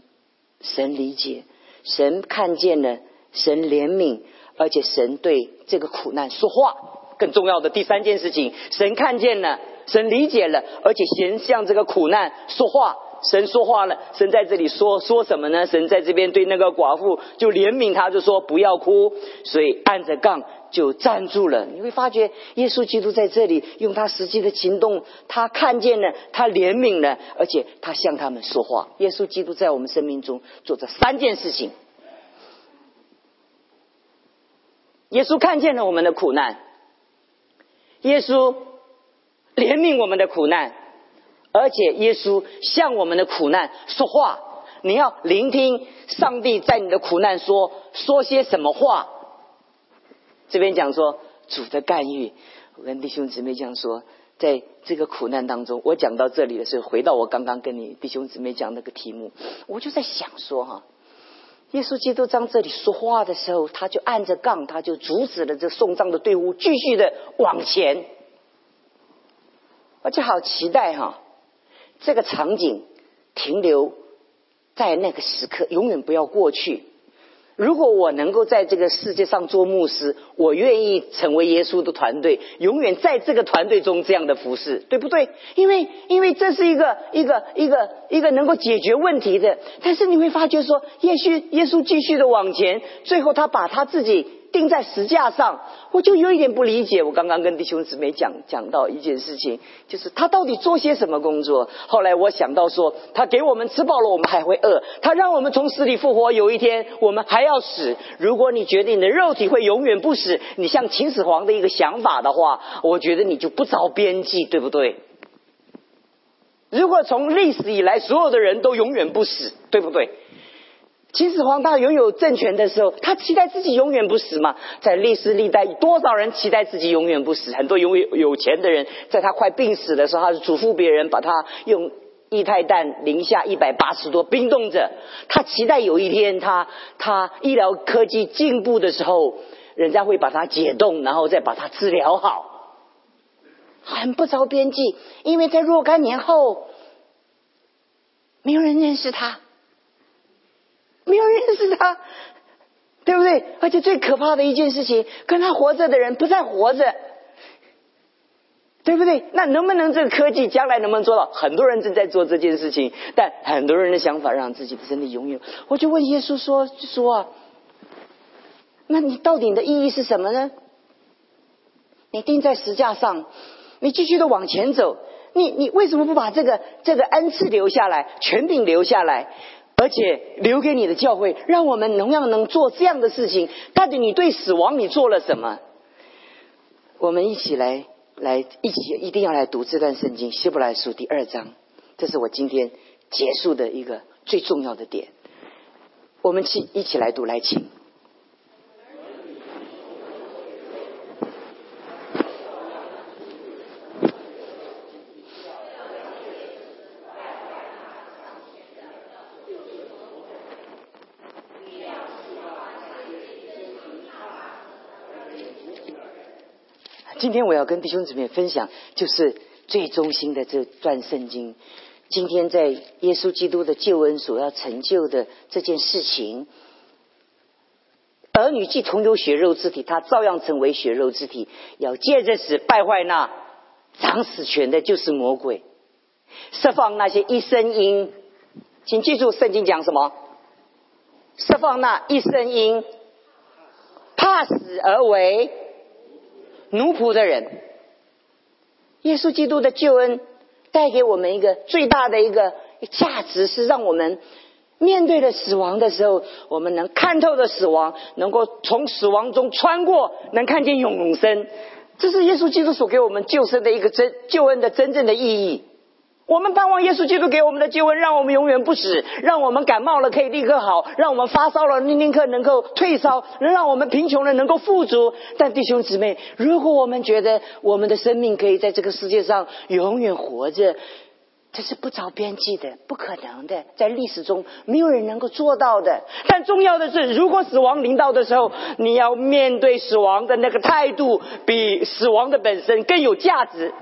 神理解，神看见了，神怜悯。而且神对这个苦难说话，更重要的第三件事情，神看见了，神理解了，而且神向这个苦难说话，神说话了，神在这里说说什么呢？神在这边对那个寡妇就怜悯他，就说不要哭，所以按着杠就站住了。你会发觉耶稣基督在这里用他实际的行动，他看见了，他怜悯了，而且他向他们说话。耶稣基督在我们生命中做这三件事情。耶稣看见了我们的苦难，耶稣怜悯我们的苦难，而且耶稣向我们的苦难说话。你要聆听上帝在你的苦难说说些什么话。这边讲说主的干预，我跟弟兄姊妹讲说，在这个苦难当中，我讲到这里的时候，回到我刚刚跟你弟兄姊妹讲那个题目，我就在想说哈。耶稣基督在这里说话的时候，他就按着杠，他就阻止了这送葬的队伍继续的往前，我就好期待哈，这个场景停留在那个时刻，永远不要过去。如果我能够在这个世界上做牧师，我愿意成为耶稣的团队，永远在这个团队中这样的服侍，对不对？因为因为这是一个一个一个一个能够解决问题的。但是你会发觉说，耶稣耶稣继续的往前，最后他把他自己。钉在石架上，我就有一点不理解。我刚刚跟弟兄姊妹讲讲到一件事情，就是他到底做些什么工作？后来我想到说，他给我们吃饱了，我们还会饿；他让我们从死里复活，有一天我们还要死。如果你觉得你的肉体会永远不死，你像秦始皇的一个想法的话，我觉得你就不着边际，对不对？如果从历史以来所有的人都永远不死，对不对？秦始皇他拥有政权的时候，他期待自己永远不死嘛？在历史历代，多少人期待自己永远不死？很多有有钱的人，在他快病死的时候，他是嘱咐别人把他用液态氮零下一百八十多冰冻着。他期待有一天，他他医疗科技进步的时候，人家会把他解冻，然后再把他治疗好。很不着边际，因为在若干年后，没有人认识他。没有认识他，对不对？而且最可怕的一件事情，跟他活着的人不再活着，对不对？那能不能这个科技将来能不能做到？很多人正在做这件事情，但很多人的想法让自己的身体永远。我就问耶稣说：“说啊，那你到底你的意义是什么呢？你钉在石架上，你继续的往前走，你你为什么不把这个这个恩赐留下来，权柄留下来？”而且留给你的教会，让我们同样能做这样的事情。到底你对死亡你做了什么？我们一起来，来一起一定要来读这段圣经《希伯来书》第二章。这是我今天结束的一个最重要的点。我们去一起来读，来请。今天我要跟弟兄姊妹分享，就是最中心的这段圣经。今天在耶稣基督的救恩所要成就的这件事情，儿女既同有血肉之体，他照样成为血肉之体，要借着死败坏那掌死权的，就是魔鬼，释放那些一声音。请记住，圣经讲什么？释放那一声音，怕死而为。奴仆的人。耶稣基督的救恩带给我们一个最大的一个价值，是让我们面对了死亡的时候，我们能看透的死亡，能够从死亡中穿过，能看见永生。这是耶稣基督所给我们救生的一个真救恩的真正的意义。我们盼望耶稣基督给我们的救恩，让我们永远不死，让我们感冒了可以立刻好，让我们发烧了立立刻能够退烧，能让我们贫穷了能够富足。但弟兄姊妹，如果我们觉得我们的生命可以在这个世界上永远活着，这是不着边际的，不可能的，在历史中没有人能够做到的。但重要的是，如果死亡临到的时候，你要面对死亡的那个态度，比死亡的本身更有价值。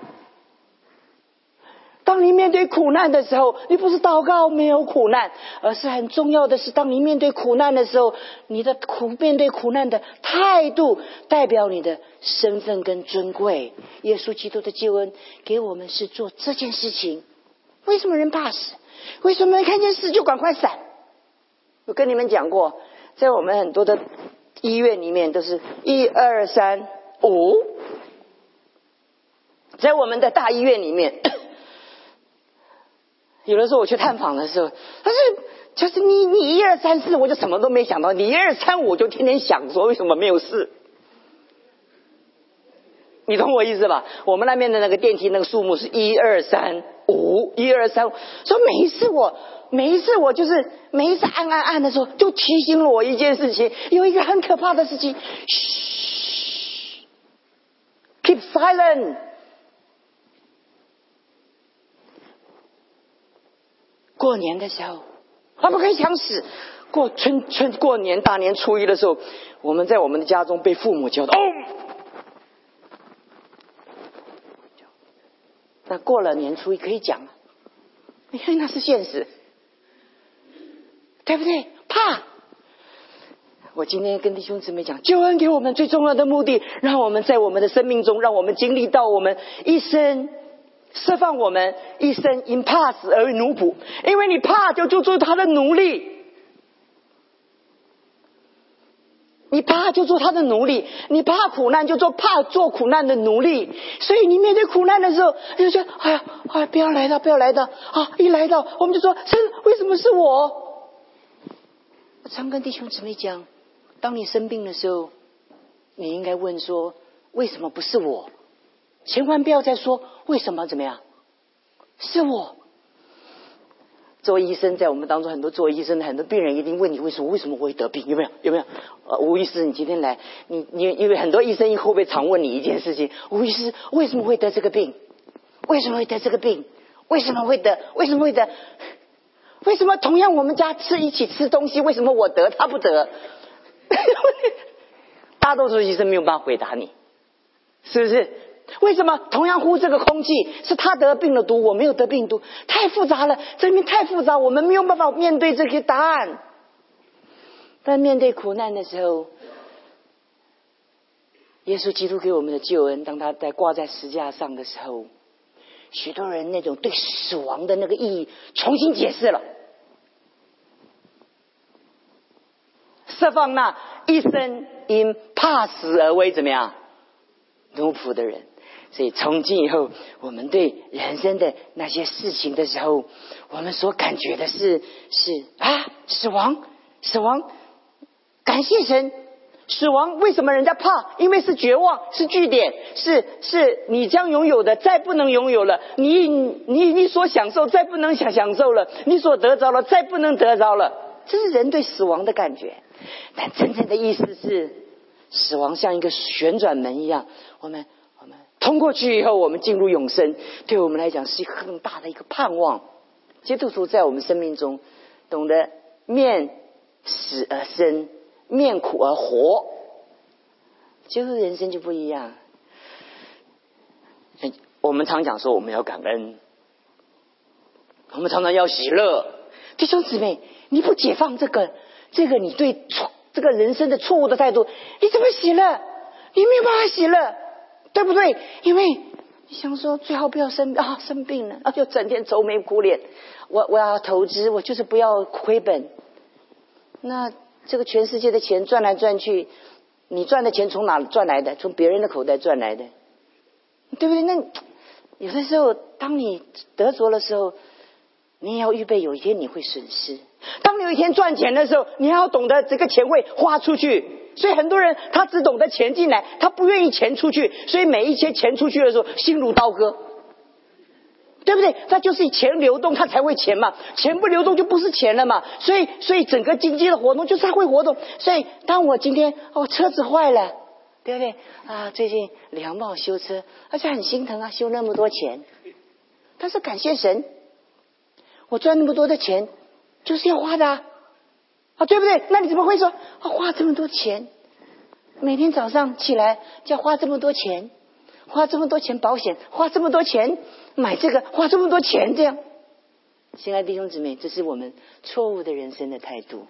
当你面对苦难的时候，你不是祷告没有苦难，而是很重要的是，当你面对苦难的时候，你的苦面对苦难的态度，代表你的身份跟尊贵。耶稣基督的救恩给我们是做这件事情。为什么人怕死？为什么看见死就赶快闪？我跟你们讲过，在我们很多的医院里面，都是一二三五，在我们的大医院里面。有的时候我去探访的时候，他是就是你你一二三四，我就什么都没想到；你一二三五，就天天想说为什么没有事。你懂我意思吧？我们那边的那个电梯那个数目是一二三五，一二三，说每一次我每一次我就是每一次按按按的时候，就提醒了我一件事情，有一个很可怕的事情，嘘，keep silent。过年的时候，他不可以抢死。过春春过年大年初一的时候，我们在我们的家中被父母教导。那过了年初一可以讲，你看那是现实，对不对？怕。我今天跟弟兄姊妹讲，救恩给我们最重要的目的，让我们在我们的生命中，让我们经历到我们一生。释放我们一生因怕死而奴仆，因为你怕就就做他的奴隶，你怕就做他的奴隶，你怕苦难就做怕做苦难的奴隶。所以你面对苦难的时候，你就觉得哎呀，哎，不要来到，不要来到啊！一来到，我们就说神，为什么是？我常跟弟兄姊妹讲，当你生病的时候，你应该问说，为什么不是我？千万不要再说为什么怎么样？是我做医生，在我们当中很多做医生的很多病人一定问你为什么？为什么会得病？有没有？有没有？呃，吴医师，你今天来，你你因为很多医生会不会常问你一件事情？吴医师为什么会得这个病？为什么会得这个病？为什么会得？为什么会得？为什么同样我们家吃一起吃东西，为什么我得他不得？大多数医生没有办法回答你，是不是？为什么同样呼这个空气是他得病了毒，我没有得病毒？太复杂了，这里面太复杂，我们没有办法面对这些答案。但面对苦难的时候，耶稣基督给我们的救恩，当他在挂在石架上的时候，许多人那种对死亡的那个意义重新解释了，释放那一生因怕死而为怎么样奴仆的人。所以从今以后，我们对人生的那些事情的时候，我们所感觉的是是啊，死亡，死亡，感谢神，死亡为什么人家怕？因为是绝望，是据点，是是你将拥有的再不能拥有了，你你你所享受再不能享享受了，你所得着了再不能得着了，这是人对死亡的感觉。但真正的意思是，死亡像一个旋转门一样，我们。通过去以后，我们进入永生，对我们来讲是一个很大的一个盼望。基督徒在我们生命中，懂得面死而生，面苦而活，就是人生就不一样。我们常讲说，我们要感恩，我们常常要喜乐。弟兄姊妹，你不解放这个，这个你对错这个人生的错误的态度，你怎么喜乐？你没有办法喜乐。对不对？因为你想说最好不要生啊，生病了啊，就整天愁眉苦脸。我我要投资，我就是不要亏本。那这个全世界的钱赚来赚去，你赚的钱从哪赚来的？从别人的口袋赚来的，对不对？那有的时候，当你得着的时候，你也要预备有一天你会损失。当你有一天赚钱的时候，你还要懂得这个钱会花出去。所以很多人他只懂得钱进来，他不愿意钱出去。所以每一些钱出去的时候，心如刀割。对不对？他就是钱流动，它才会钱嘛。钱不流动就不是钱了嘛。所以，所以整个经济的活动就是他会活动。所以，当我今天哦车子坏了，对不对啊？最近梁茂修车，而且很心疼啊，修那么多钱。但是感谢神，我赚那么多的钱就是要花的啊，啊对不对？那你怎么会说啊花这么多钱？每天早上起来就要花这么多钱，花这么多钱保险，花这么多钱。买这个花这么多钱，这样，亲爱的弟兄姊妹，这是我们错误的人生的态度。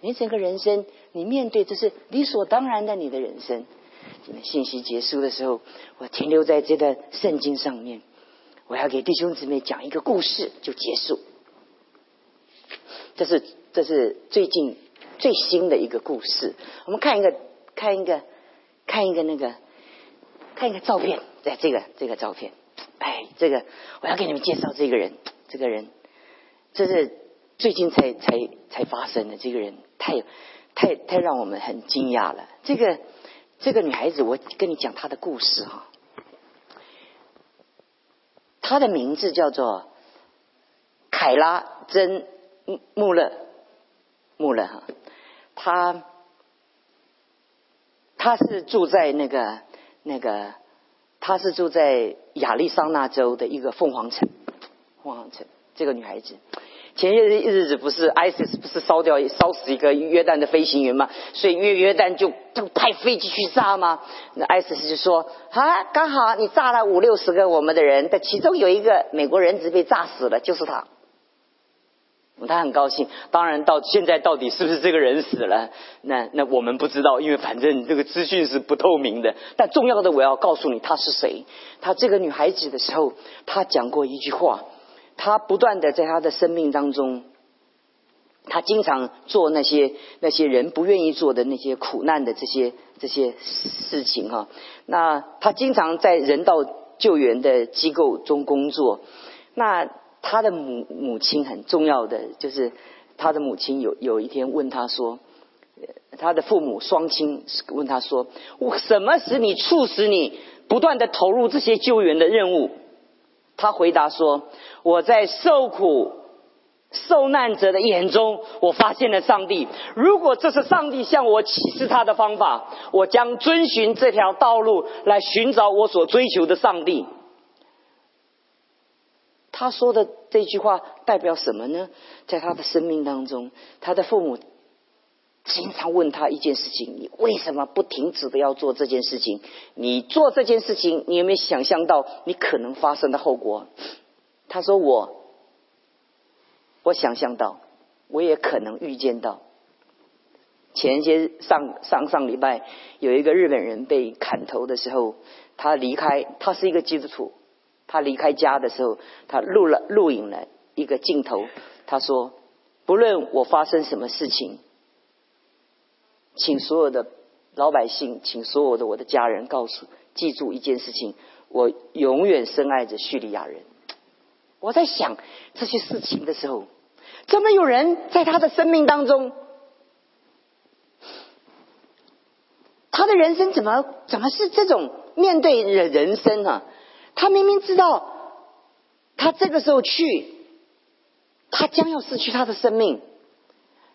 你整个人生，你面对这是理所当然的，你的人生。信息结束的时候，我停留在这个圣经上面，我要给弟兄姊妹讲一个故事，就结束。这是这是最近最新的一个故事。我们看一个看一个看一个那个看一个照片，在这个这个照片。哎，这个我要给你们介绍这个人，这个人这是最近才才才发生的。这个人太太太让我们很惊讶了。这个这个女孩子，我跟你讲她的故事哈。她的名字叫做凯拉珍穆勒穆勒哈。他他是住在那个那个。他是住在亚利桑那州的一个凤凰城，凤凰城。这个女孩子，前些日子不是 ISIS 不是烧掉烧死一个约旦的飞行员嘛？所以约约旦就就派飞机去炸嘛？那 ISIS 就说啊，刚好你炸了五六十个我们的人，但其中有一个美国人质被炸死了，就是他。他很高兴，当然到现在到底是不是这个人死了？那那我们不知道，因为反正这个资讯是不透明的。但重要的我要告诉你，她是谁？她这个女孩子的时候，她讲过一句话，她不断的在她的生命当中，她经常做那些那些人不愿意做的那些苦难的这些这些事情哈。那她经常在人道救援的机构中工作，那。他的母母亲很重要的，就是他的母亲有有一天问他说，他的父母双亲问他说，我什么使你促使你不断的投入这些救援的任务？他回答说，我在受苦受难者的眼中，我发现了上帝。如果这是上帝向我启示他的方法，我将遵循这条道路来寻找我所追求的上帝。他说的这句话代表什么呢？在他的生命当中，他的父母经常问他一件事情：你为什么不停止的要做这件事情？你做这件事情，你有没有想象到你可能发生的后果？他说：我，我想象到，我也可能预见到。前些上上上礼拜，有一个日本人被砍头的时候，他离开，他是一个基督徒。他离开家的时候，他录了录影了一个镜头。他说：“不论我发生什么事情，请所有的老百姓，请所有的我的家人，告诉记住一件事情：我永远深爱着叙利亚人。”我在想这些事情的时候，怎么有人在他的生命当中，他的人生怎么怎么是这种面对人人生啊？他明明知道，他这个时候去，他将要失去他的生命。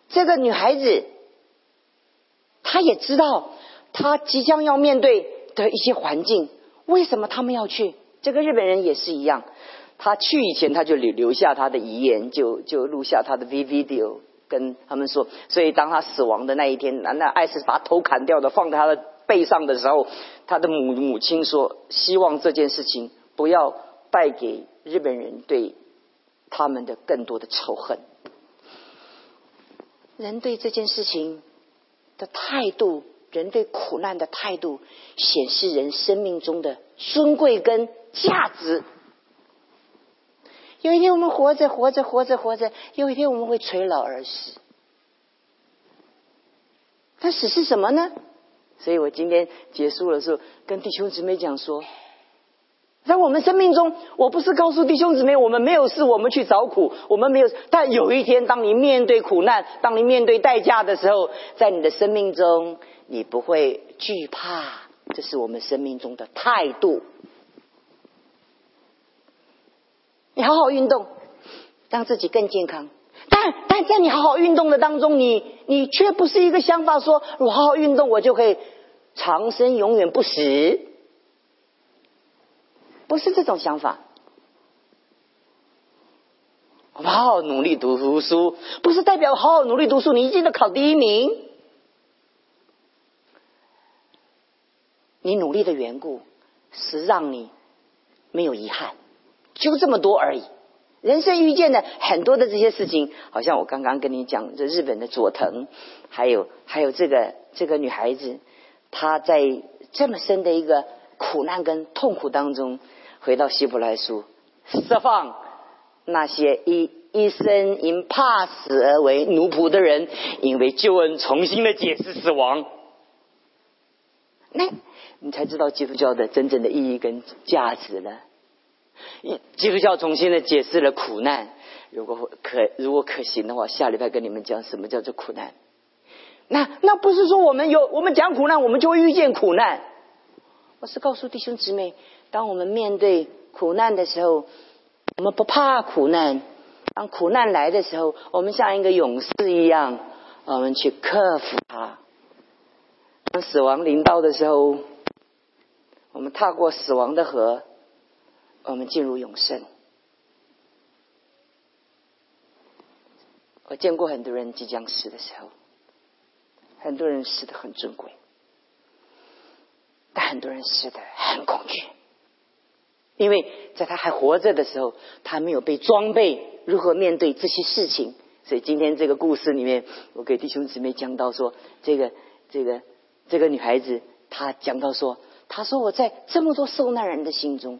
这个女孩子，她也知道，她即将要面对的一些环境。为什么他们要去？这个日本人也是一样，他去以前他就留留下他的遗言，就就录下他的 V video，跟他们说。所以当他死亡的那一天，那那艾斯把头砍掉的放在他的。背上的时候，他的母母亲说：“希望这件事情不要带给日本人对他们的更多的仇恨。”人对这件事情的态度，人对苦难的态度，显示人生命中的尊贵跟价值。有一天我们活着，活着，活着，活着，有一天我们会垂老而死。那死是什么呢？所以我今天结束的时候，跟弟兄姊妹讲说，在我们生命中，我不是告诉弟兄姊妹，我们没有事，我们去找苦，我们没有。但有一天，当你面对苦难，当你面对代价的时候，在你的生命中，你不会惧怕，这是我们生命中的态度。你好好运动，让自己更健康。但但在你好好运动的当中，你你却不是一个想法，说我好好运动，我就可以长生永远不死，不是这种想法。我好好努力读书，不是代表好好努力读书，你一定能考第一名。你努力的缘故是让你没有遗憾。就这么多而已。人生遇见的很多的这些事情，好像我刚刚跟你讲，这日本的佐藤，还有还有这个这个女孩子，她在这么深的一个苦难跟痛苦当中，回到希伯来书，释放那些一一生因怕死而为奴仆的人，因为救恩重新的解释死亡，那你才知道基督教的真正的意义跟价值了。基督教重新的解释了苦难，如果可如果可行的话，下礼拜跟你们讲什么叫做苦难。那那不是说我们有我们讲苦难，我们就会遇见苦难。我是告诉弟兄姊妹，当我们面对苦难的时候，我们不怕苦难。当苦难来的时候，我们像一个勇士一样，我们去克服它。当死亡临到的时候，我们踏过死亡的河。我们进入永生。我见过很多人即将死的时候，很多人死的很尊贵，但很多人死的很恐惧，因为在他还活着的时候，他没有被装备如何面对这些事情。所以今天这个故事里面，我给弟兄姊妹讲到说，这个这个这个女孩子，她讲到说，她说我在这么多受难人的心中。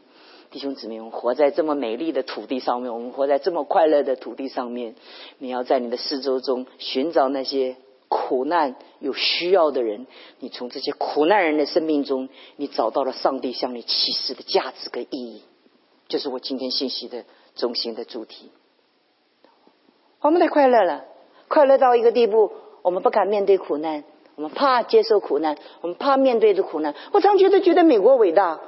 弟兄姊妹，我们活在这么美丽的土地上面，我们活在这么快乐的土地上面。你要在你的四周中寻找那些苦难有需要的人，你从这些苦难人的生命中，你找到了上帝向你启示的价值跟意义，就是我今天信息的中心的主题。我们太快乐了，快乐到一个地步，我们不敢面对苦难，我们怕接受苦难，我们怕面对的苦难。我常觉得觉得美国伟大。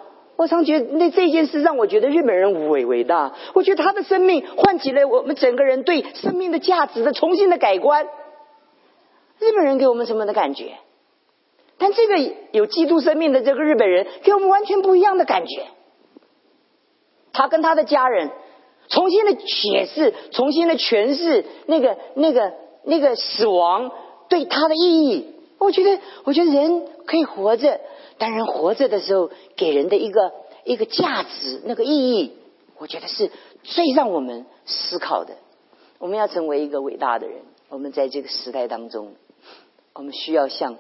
我常觉得那这件事让我觉得日本人伟伟大。我觉得他的生命唤起了我们整个人对生命的价值的重新的改观。日本人给我们什么的感觉？但这个有基督生命的这个日本人给我们完全不一样的感觉。他跟他的家人重新的解释，重新的诠释那个那个那个死亡对他的意义。我觉得，我觉得人可以活着。当人活着的时候，给人的一个一个价值，那个意义，我觉得是最让我们思考的。我们要成为一个伟大的人，我们在这个时代当中，我们需要像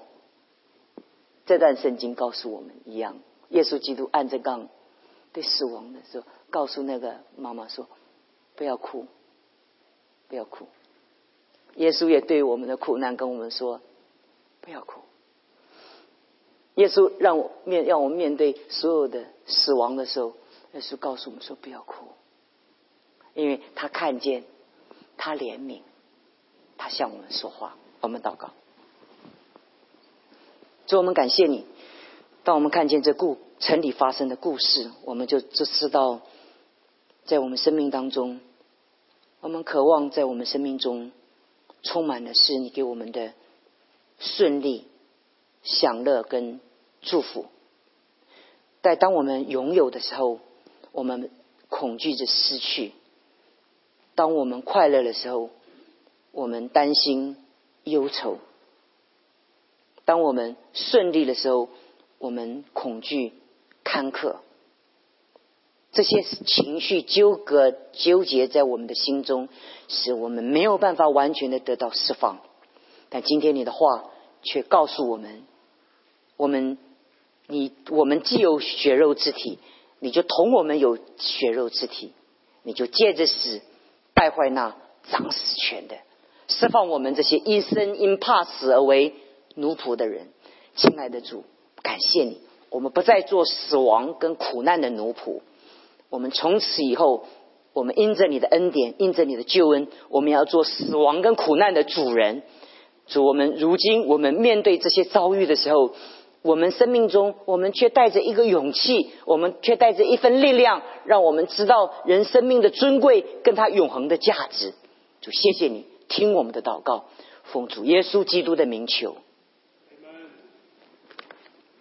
这段圣经告诉我们一样，耶稣基督按着杠对死亡的时候，告诉那个妈妈说：“不要哭，不要哭。”耶稣也对我们的苦难跟我们说：“不要哭。”耶稣让我面让我们面对所有的死亡的时候，耶稣告诉我们说：“不要哭，因为他看见，他怜悯，他向我们说话。”我们祷告，主，我们感谢你。当我们看见这故城里发生的故事，我们就就知道，在我们生命当中，我们渴望在我们生命中充满的是你给我们的顺利。享乐跟祝福，但当我们拥有的时候，我们恐惧着失去；当我们快乐的时候，我们担心忧愁；当我们顺利的时候，我们恐惧坎坷。这些情绪纠葛纠结在我们的心中，使我们没有办法完全的得到释放。但今天你的话却告诉我们。我们，你我们既有血肉之体，你就同我们有血肉之体，你就借着死败坏那掌死权的，释放我们这些一生因怕死而为奴仆的人，亲爱的主，感谢你，我们不再做死亡跟苦难的奴仆，我们从此以后，我们因着你的恩典，因着你的救恩，我们要做死亡跟苦难的主人。主，我们如今我们面对这些遭遇的时候，我们生命中我们却带着一个勇气，我们却带着一份力量，让我们知道人生命的尊贵跟他永恒的价值。就，谢谢你听我们的祷告，奉主耶稣基督的名求。